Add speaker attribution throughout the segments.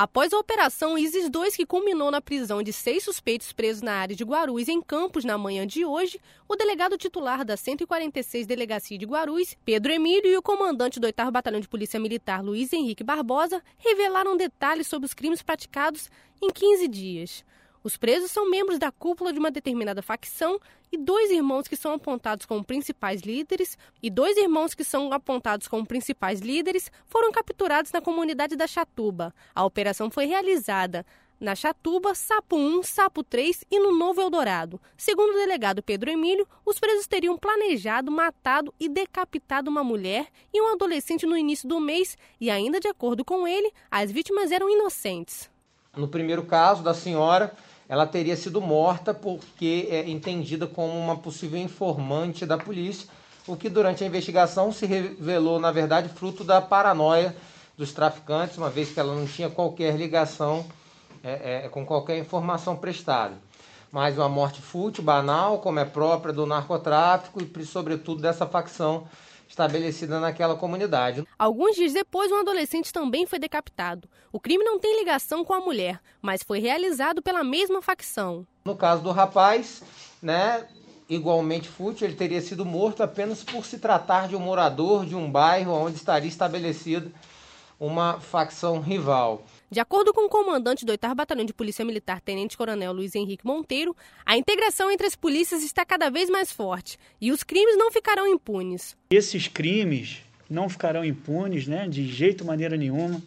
Speaker 1: Após a operação ISIS 2, que culminou na prisão de seis suspeitos presos na área de Guarulhos em Campos na manhã de hoje, o delegado titular da 146 Delegacia de Guarulhos, Pedro Emílio, e o comandante do 8 Batalhão de Polícia Militar, Luiz Henrique Barbosa, revelaram detalhes sobre os crimes praticados em 15 dias. Os presos são membros da cúpula de uma determinada facção e dois irmãos que são apontados como principais líderes e dois irmãos que são apontados como principais líderes foram capturados na comunidade da Chatuba. A operação foi realizada na Chatuba, Sapo 1, Sapo 3 e no Novo Eldorado. Segundo o delegado Pedro Emílio, os presos teriam planejado, matado e decapitado uma mulher e um adolescente no início do mês e ainda de acordo com ele, as vítimas eram inocentes.
Speaker 2: No primeiro caso da senhora, ela teria sido morta porque é entendida como uma possível informante da polícia, o que durante a investigação se revelou, na verdade, fruto da paranoia dos traficantes, uma vez que ela não tinha qualquer ligação é, é, com qualquer informação prestada. Mas uma morte fútil, banal, como é própria do narcotráfico e, sobretudo, dessa facção estabelecida naquela comunidade.
Speaker 1: Alguns dias depois, um adolescente também foi decapitado. O crime não tem ligação com a mulher, mas foi realizado pela mesma facção.
Speaker 2: No caso do rapaz, né, igualmente fútil, ele teria sido morto apenas por se tratar de um morador de um bairro onde estaria estabelecida uma facção rival.
Speaker 1: De acordo com o comandante do 8 Batalhão de Polícia Militar, Tenente Coronel Luiz Henrique Monteiro, a integração entre as polícias está cada vez mais forte e os crimes não ficarão impunes.
Speaker 3: Esses crimes não ficarão impunes, né, de jeito maneira nenhuma.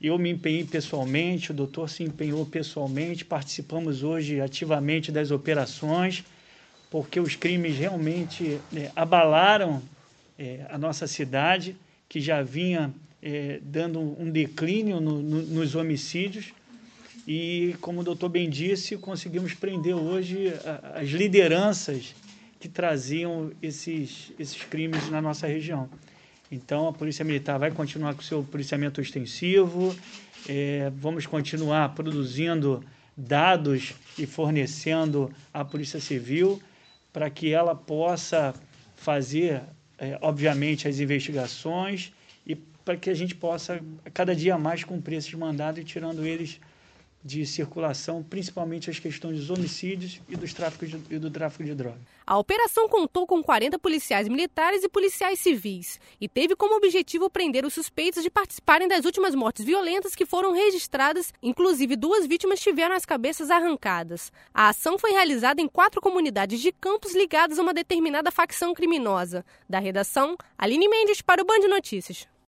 Speaker 3: Eu me empenhei pessoalmente, o doutor se empenhou pessoalmente, participamos hoje ativamente das operações, porque os crimes realmente é, abalaram é, a nossa cidade, que já vinha é, dando um declínio no, no, nos homicídios. E, como o doutor bem disse, conseguimos prender hoje as lideranças que traziam esses, esses crimes na nossa região. Então, a Polícia Militar vai continuar com seu policiamento extensivo, é, vamos continuar produzindo dados e fornecendo à Polícia Civil para que ela possa fazer, é, obviamente, as investigações e para que a gente possa cada dia mais cumprir esses mandados e tirando eles de circulação, principalmente as questões dos homicídios e, dos tráficos de, e do tráfico de drogas.
Speaker 1: A operação contou com 40 policiais militares e policiais civis e teve como objetivo prender os suspeitos de participarem das últimas mortes violentas que foram registradas, inclusive duas vítimas tiveram as cabeças arrancadas. A ação foi realizada em quatro comunidades de campos ligadas a uma determinada facção criminosa. Da redação, Aline Mendes para o Band Notícias.